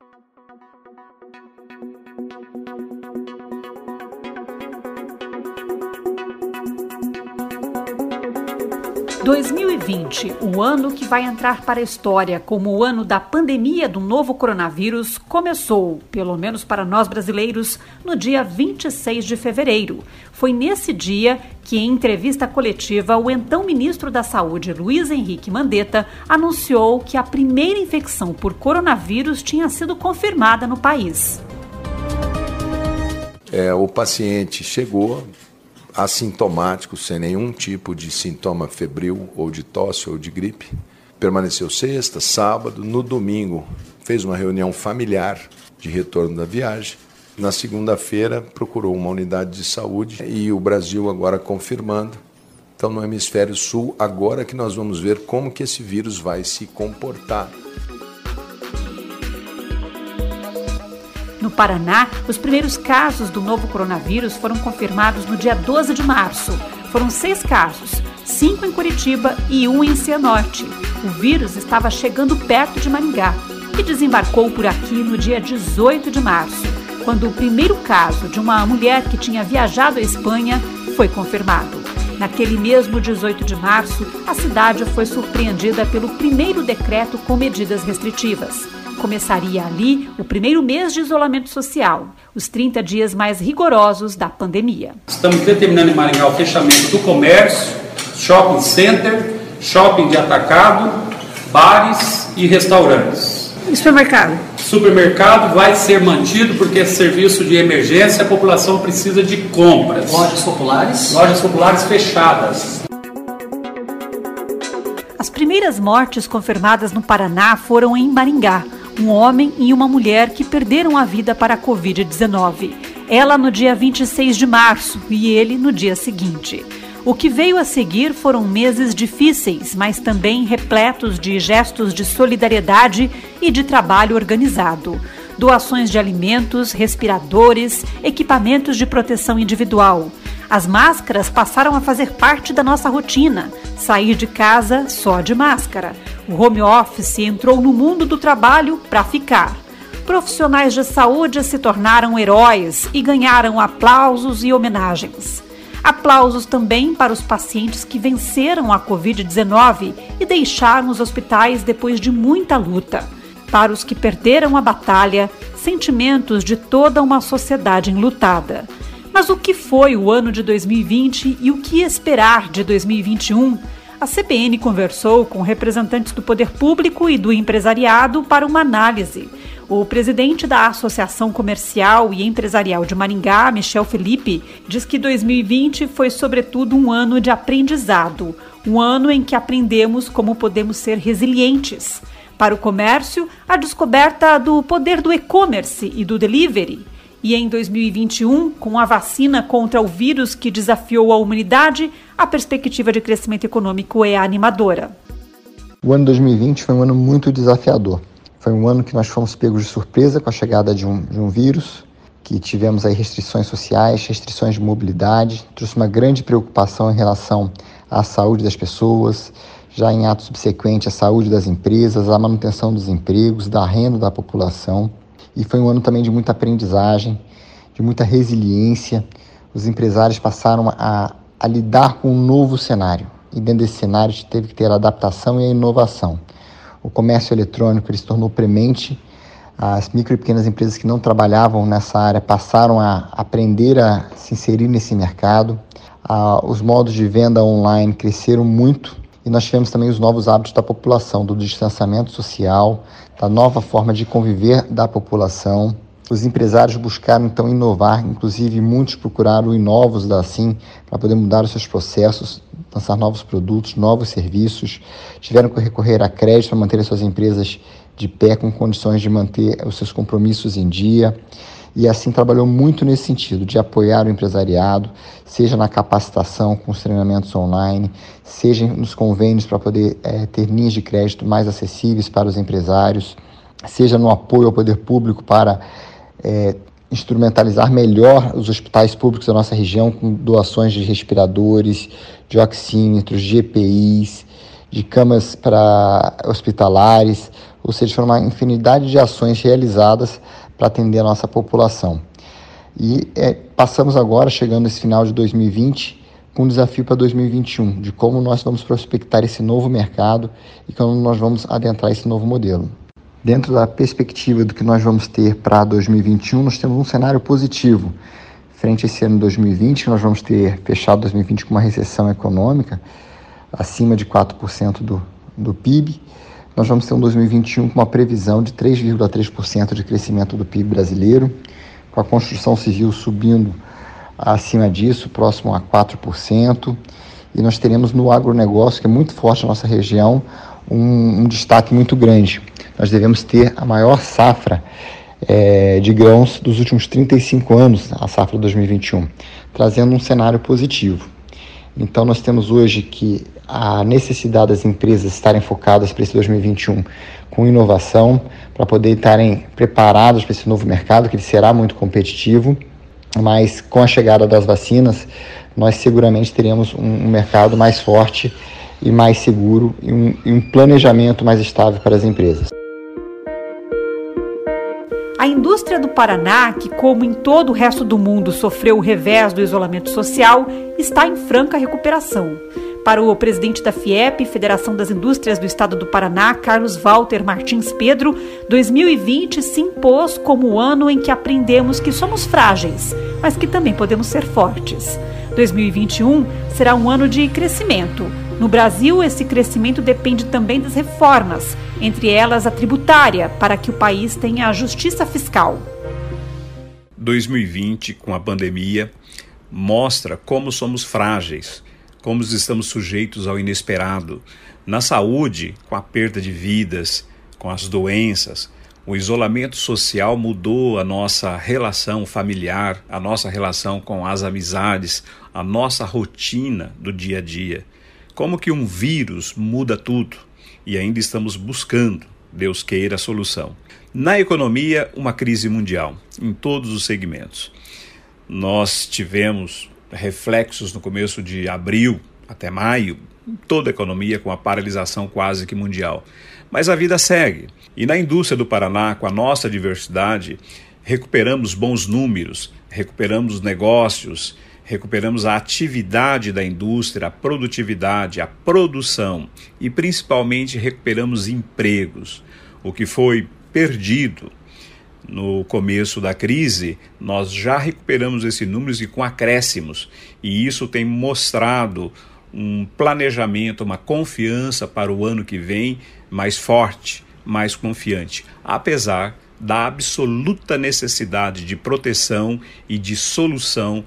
Thank you. 2020, o ano que vai entrar para a história como o ano da pandemia do novo coronavírus, começou, pelo menos para nós brasileiros, no dia 26 de fevereiro. Foi nesse dia que, em entrevista coletiva, o então ministro da Saúde, Luiz Henrique Mandetta, anunciou que a primeira infecção por coronavírus tinha sido confirmada no país. É, o paciente chegou, assintomático, sem nenhum tipo de sintoma febril ou de tosse ou de gripe. Permaneceu sexta, sábado, no domingo fez uma reunião familiar de retorno da viagem. Na segunda-feira procurou uma unidade de saúde e o Brasil agora confirmando. Então no hemisfério sul, agora que nós vamos ver como que esse vírus vai se comportar. Paraná, os primeiros casos do novo coronavírus foram confirmados no dia 12 de março. Foram seis casos, cinco em Curitiba e um em Cianorte. O vírus estava chegando perto de Maringá e desembarcou por aqui no dia 18 de março, quando o primeiro caso de uma mulher que tinha viajado à Espanha foi confirmado. Naquele mesmo 18 de março, a cidade foi surpreendida pelo primeiro decreto com medidas restritivas. Começaria ali o primeiro mês de isolamento social, os 30 dias mais rigorosos da pandemia. Estamos determinando em Maringá o fechamento do comércio, shopping center, shopping de atacado, bares e restaurantes. E supermercado? Supermercado vai ser mantido porque é serviço de emergência, a população precisa de compras. Lojas populares? Lojas populares fechadas. As primeiras mortes confirmadas no Paraná foram em Maringá um homem e uma mulher que perderam a vida para a Covid-19. Ela no dia 26 de março e ele no dia seguinte. O que veio a seguir foram meses difíceis, mas também repletos de gestos de solidariedade e de trabalho organizado. Doações de alimentos, respiradores, equipamentos de proteção individual. As máscaras passaram a fazer parte da nossa rotina. Sair de casa só de máscara. O home office entrou no mundo do trabalho para ficar. Profissionais de saúde se tornaram heróis e ganharam aplausos e homenagens. Aplausos também para os pacientes que venceram a Covid-19 e deixaram os hospitais depois de muita luta. Para os que perderam a batalha, sentimentos de toda uma sociedade enlutada. Mas o que foi o ano de 2020 e o que esperar de 2021? A CBN conversou com representantes do poder público e do empresariado para uma análise. O presidente da Associação Comercial e Empresarial de Maringá, Michel Felipe, diz que 2020 foi, sobretudo, um ano de aprendizado, um ano em que aprendemos como podemos ser resilientes. Para o comércio, a descoberta do poder do e-commerce e do delivery e em 2021, com a vacina contra o vírus que desafiou a humanidade, a perspectiva de crescimento econômico é animadora. O ano 2020 foi um ano muito desafiador. Foi um ano que nós fomos pegos de surpresa com a chegada de um, de um vírus, que tivemos aí restrições sociais, restrições de mobilidade, trouxe uma grande preocupação em relação à saúde das pessoas, já em ato subsequente à saúde das empresas, à manutenção dos empregos, da renda da população. E foi um ano também de muita aprendizagem, de muita resiliência. Os empresários passaram a, a lidar com um novo cenário. E dentro desse cenário teve que ter a adaptação e a inovação. O comércio eletrônico ele se tornou premente. As micro e pequenas empresas que não trabalhavam nessa área passaram a aprender a se inserir nesse mercado. os modos de venda online cresceram muito e nós tivemos também os novos hábitos da população, do distanciamento social, da nova forma de conviver da população. Os empresários buscaram então inovar, inclusive muitos procuraram Inovos da Assim para poder mudar os seus processos, lançar novos produtos, novos serviços. Tiveram que recorrer a crédito para manter as suas empresas de pé com condições de manter os seus compromissos em dia e assim trabalhou muito nesse sentido, de apoiar o empresariado, seja na capacitação com os treinamentos online, seja nos convênios para poder é, ter linhas de crédito mais acessíveis para os empresários, seja no apoio ao poder público para é, instrumentalizar melhor os hospitais públicos da nossa região com doações de respiradores, de oxímetros, de EPIs, de camas para hospitalares, ou seja, foram uma infinidade de ações realizadas para atender a nossa população. E é, passamos agora, chegando esse final de 2020, com um desafio para 2021, de como nós vamos prospectar esse novo mercado e como nós vamos adentrar esse novo modelo. Dentro da perspectiva do que nós vamos ter para 2021, nós temos um cenário positivo. Frente a esse ano 2020, nós vamos ter fechado 2020 com uma recessão econômica acima de 4% do, do PIB. Nós vamos ter um 2021 com uma previsão de 3,3% de crescimento do PIB brasileiro, com a construção civil subindo acima disso, próximo a 4%. E nós teremos no agronegócio, que é muito forte na nossa região, um, um destaque muito grande. Nós devemos ter a maior safra é, de grãos dos últimos 35 anos, a safra 2021, trazendo um cenário positivo. Então, nós temos hoje que a necessidade das empresas estarem focadas para esse 2021 com inovação, para poder estarem preparadas para esse novo mercado, que ele será muito competitivo, mas com a chegada das vacinas, nós seguramente teremos um, um mercado mais forte e mais seguro e um, e um planejamento mais estável para as empresas. A indústria do Paraná, que, como em todo o resto do mundo, sofreu o revés do isolamento social, está em franca recuperação. Para o presidente da FIEP, Federação das Indústrias do Estado do Paraná, Carlos Walter Martins Pedro, 2020 se impôs como o ano em que aprendemos que somos frágeis, mas que também podemos ser fortes. 2021 será um ano de crescimento. No Brasil, esse crescimento depende também das reformas, entre elas a tributária, para que o país tenha a justiça fiscal. 2020, com a pandemia, mostra como somos frágeis, como estamos sujeitos ao inesperado. Na saúde, com a perda de vidas, com as doenças, o isolamento social mudou a nossa relação familiar, a nossa relação com as amizades, a nossa rotina do dia a dia. Como que um vírus muda tudo e ainda estamos buscando, Deus queira, a solução. Na economia, uma crise mundial, em todos os segmentos. Nós tivemos reflexos no começo de abril até maio, toda a economia com a paralisação quase que mundial. Mas a vida segue. E na indústria do Paraná, com a nossa diversidade, recuperamos bons números, recuperamos negócios, recuperamos a atividade da indústria, a produtividade, a produção e principalmente recuperamos empregos. O que foi perdido no começo da crise, nós já recuperamos esses números e com acréscimos, e isso tem mostrado um planejamento, uma confiança para o ano que vem mais forte, mais confiante, apesar da absoluta necessidade de proteção e de solução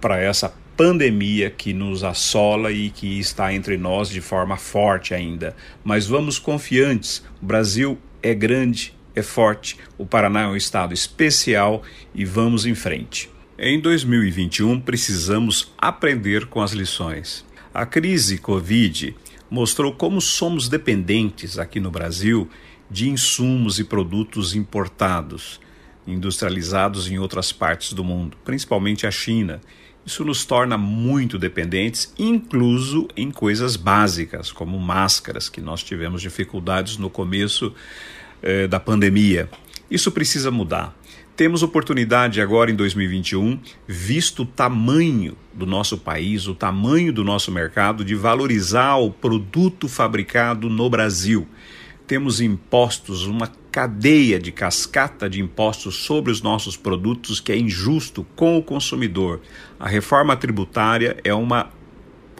para essa pandemia que nos assola e que está entre nós de forma forte ainda. Mas vamos confiantes. O Brasil é grande, é forte. O Paraná é um estado especial e vamos em frente. Em 2021, precisamos aprender com as lições. A crise Covid mostrou como somos dependentes aqui no Brasil de insumos e produtos importados, industrializados em outras partes do mundo, principalmente a China. Isso nos torna muito dependentes, incluso em coisas básicas, como máscaras, que nós tivemos dificuldades no começo eh, da pandemia. Isso precisa mudar. Temos oportunidade agora em 2021, visto o tamanho do nosso país, o tamanho do nosso mercado, de valorizar o produto fabricado no Brasil. Temos impostos, uma cadeia de cascata de impostos sobre os nossos produtos que é injusto com o consumidor. A reforma tributária é uma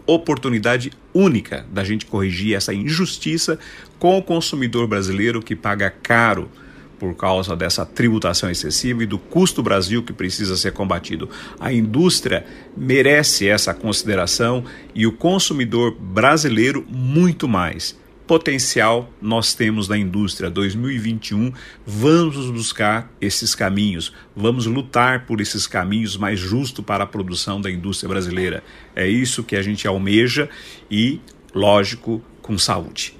oportunidade única da gente corrigir essa injustiça com o consumidor brasileiro que paga caro por causa dessa tributação excessiva e do custo Brasil que precisa ser combatido. A indústria merece essa consideração e o consumidor brasileiro muito mais. Potencial nós temos na indústria 2021. Vamos buscar esses caminhos, vamos lutar por esses caminhos mais justos para a produção da indústria brasileira. É isso que a gente almeja e, lógico, com saúde.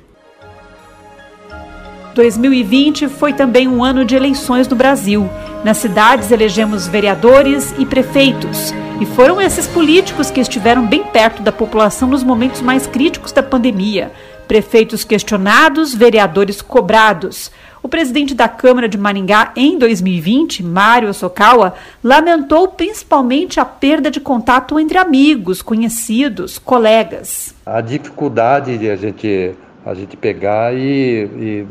2020 foi também um ano de eleições no Brasil. Nas cidades elegemos vereadores e prefeitos. E foram esses políticos que estiveram bem perto da população nos momentos mais críticos da pandemia. Prefeitos questionados, vereadores cobrados. O presidente da Câmara de Maringá em 2020, Mário Sokawa, lamentou principalmente a perda de contato entre amigos, conhecidos, colegas. A dificuldade de a gente, a gente pegar e,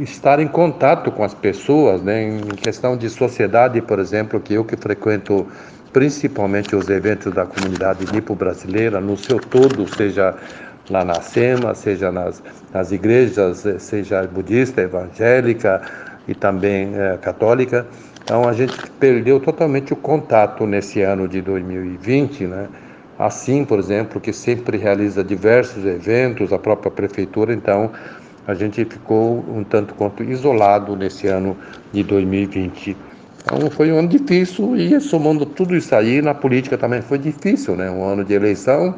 e estar em contato com as pessoas, né? em questão de sociedade, por exemplo, que eu que frequento principalmente os eventos da comunidade nipo-brasileira, no seu todo, seja lá na SEMA, seja nas, nas igrejas, eh, seja budista, evangélica e também é, católica. Então a gente perdeu totalmente o contato nesse ano de 2020, né? Assim, por exemplo, que sempre realiza diversos eventos, a própria prefeitura, então a gente ficou um tanto quanto isolado nesse ano de 2020. Então foi um ano difícil e somando tudo isso aí, na política também foi difícil, né? Um ano de eleição,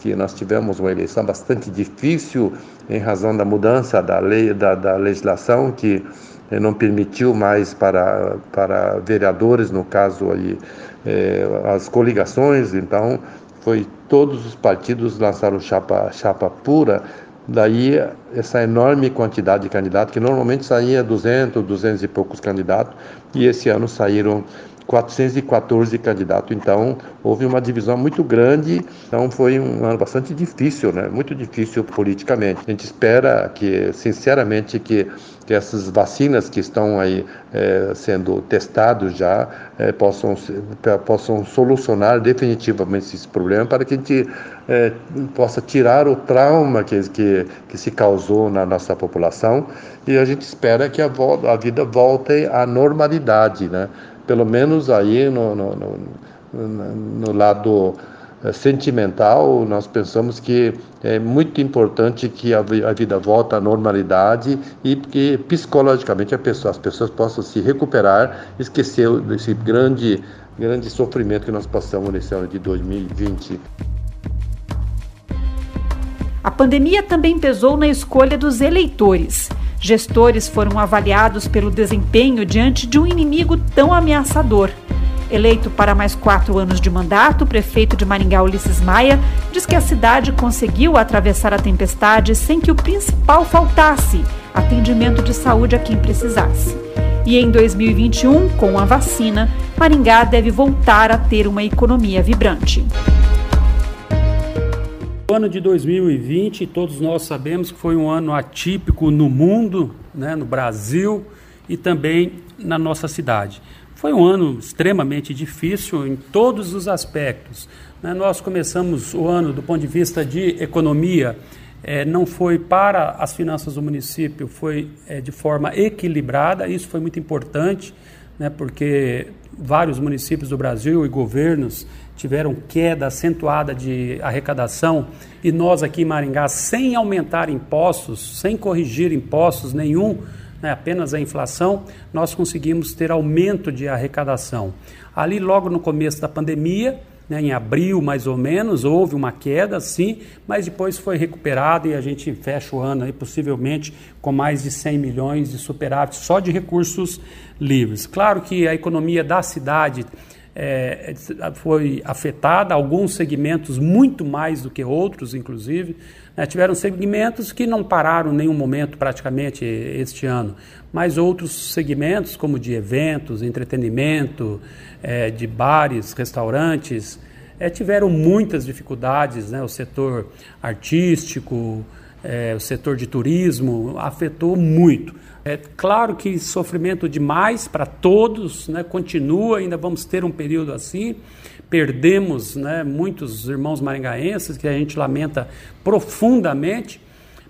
que nós tivemos uma eleição bastante difícil em razão da mudança da lei, da, da legislação que eh, não permitiu mais para, para vereadores, no caso aí, eh, as coligações, então foi todos os partidos lançaram chapa, chapa pura, daí essa enorme quantidade de candidatos, que normalmente saía 200, 200 e poucos candidatos, e esse ano saíram 414 candidatos. Então, houve uma divisão muito grande. Então, foi um ano bastante difícil, né? Muito difícil politicamente. A gente espera que, sinceramente, que, que essas vacinas que estão aí é, sendo testadas já é, possam, possam solucionar definitivamente esse problema para que a gente é, possa tirar o trauma que, que, que se causou na nossa população e a gente espera que a, a vida volte à normalidade, né? Pelo menos aí no, no, no, no lado eh, sentimental, nós pensamos que é muito importante que a, vida volte à normalidade e que psicologicamente pessoa, as pessoas possam se recuperar, esquecer desse grande, grande sofrimento que nós passamos nesse ano de 2020. A pandemia também pesou na escolha dos eleitores. Gestores foram avaliados pelo desempenho diante de um inimigo tão ameaçador. Eleito para mais quatro anos de mandato, o prefeito de Maringá, Ulisses Maia, diz que a cidade conseguiu atravessar a tempestade sem que o principal faltasse: atendimento de saúde a quem precisasse. E em 2021, com a vacina, Maringá deve voltar a ter uma economia vibrante. O ano de 2020, todos nós sabemos que foi um ano atípico no mundo, né, no Brasil e também na nossa cidade. Foi um ano extremamente difícil em todos os aspectos. Né? Nós começamos o ano do ponto de vista de economia, é, não foi para as finanças do município, foi é, de forma equilibrada, isso foi muito importante, né, porque vários municípios do Brasil e governos tiveram queda acentuada de arrecadação e nós aqui em Maringá, sem aumentar impostos, sem corrigir impostos nenhum, né, apenas a inflação, nós conseguimos ter aumento de arrecadação. Ali, logo no começo da pandemia, né, em abril mais ou menos, houve uma queda, sim, mas depois foi recuperado e a gente fecha o ano aí, possivelmente com mais de 100 milhões de superávit só de recursos livres. Claro que a economia da cidade é, foi afetada, alguns segmentos muito mais do que outros, inclusive. Né? Tiveram segmentos que não pararam em nenhum momento praticamente este ano, mas outros segmentos, como de eventos, entretenimento, é, de bares, restaurantes, é, tiveram muitas dificuldades. Né? O setor artístico, é, o setor de turismo afetou muito. É claro que sofrimento demais para todos, né? continua, ainda vamos ter um período assim. Perdemos né, muitos irmãos maringaenses, que a gente lamenta profundamente,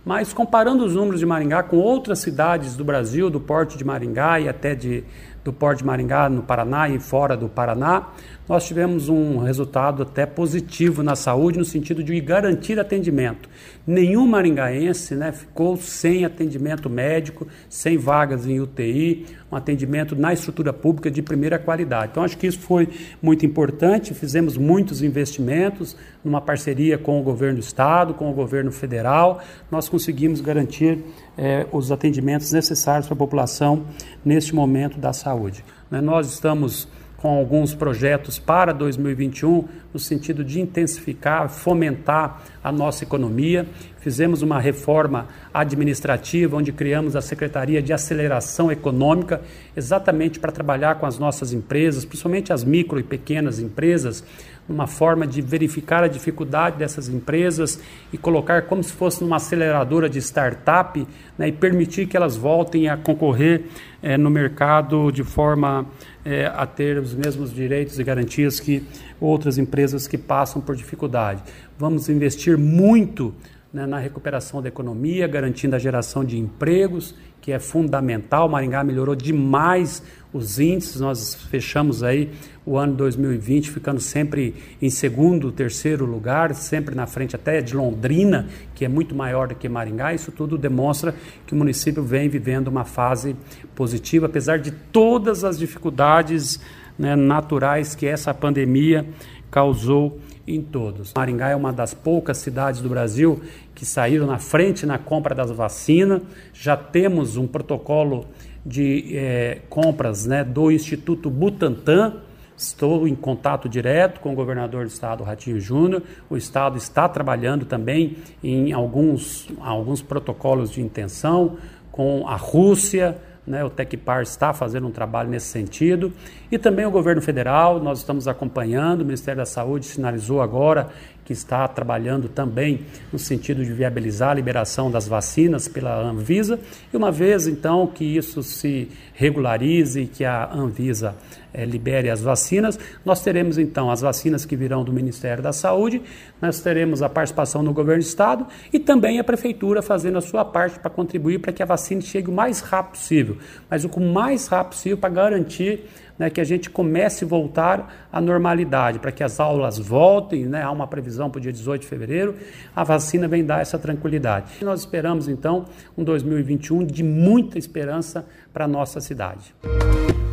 mas comparando os números de Maringá com outras cidades do Brasil, do porte de Maringá e até de, do porte de Maringá no Paraná e fora do Paraná, nós tivemos um resultado até positivo na saúde, no sentido de garantir atendimento. Nenhum maringaense né, ficou sem atendimento médico, sem vagas em UTI, um atendimento na estrutura pública de primeira qualidade. Então, acho que isso foi muito importante. Fizemos muitos investimentos numa parceria com o governo do Estado, com o governo federal. Nós conseguimos garantir eh, os atendimentos necessários para a população neste momento da saúde. Né, nós estamos com alguns projetos para 2021, no sentido de intensificar, fomentar a nossa economia. fizemos uma reforma administrativa onde criamos a Secretaria de Aceleração Econômica, exatamente para trabalhar com as nossas empresas, principalmente as micro e pequenas empresas, uma forma de verificar a dificuldade dessas empresas e colocar como se fosse numa aceleradora de startup né, e permitir que elas voltem a concorrer é, no mercado de forma é, a ter os mesmos direitos e garantias que outras empresas que passam por dificuldade. Vamos investir muito né, na recuperação da economia, garantindo a geração de empregos, que é fundamental. Maringá melhorou demais os índices, nós fechamos aí o ano 2020 ficando sempre em segundo, terceiro lugar, sempre na frente até de Londrina, que é muito maior do que Maringá. Isso tudo demonstra que o município vem vivendo uma fase positiva, apesar de todas as dificuldades né, naturais que essa pandemia causou em todos. Maringá é uma das poucas cidades do Brasil que saíram na frente na compra das vacinas. Já temos um protocolo de é, compras né, do Instituto Butantan. Estou em contato direto com o governador do estado, Ratinho Júnior. O estado está trabalhando também em alguns, alguns protocolos de intenção com a Rússia, né, o Tecpar está fazendo um trabalho nesse sentido. E também o governo federal, nós estamos acompanhando, o Ministério da Saúde sinalizou agora que está trabalhando também no sentido de viabilizar a liberação das vacinas pela Anvisa. E uma vez então que isso se regularize, que a Anvisa é, libere as vacinas, nós teremos então as vacinas que virão do Ministério da Saúde, nós teremos a participação do governo do Estado e também a Prefeitura fazendo a sua parte para contribuir para que a vacina chegue o mais rápido possível, mas o mais rápido possível para garantir né, que a gente comece a voltar à normalidade, para que as aulas voltem, né, há uma previsão para o dia 18 de fevereiro, a vacina vem dar essa tranquilidade. E nós esperamos então um 2021 de muita esperança para a nossa cidade.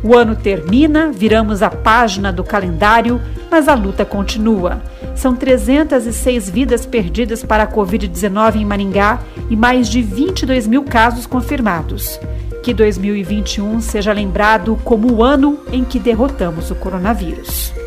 O ano termina, viramos a página do calendário, mas a luta continua. São 306 vidas perdidas para a Covid-19 em Maringá e mais de 22 mil casos confirmados. Que 2021 seja lembrado como o ano em que derrotamos o coronavírus.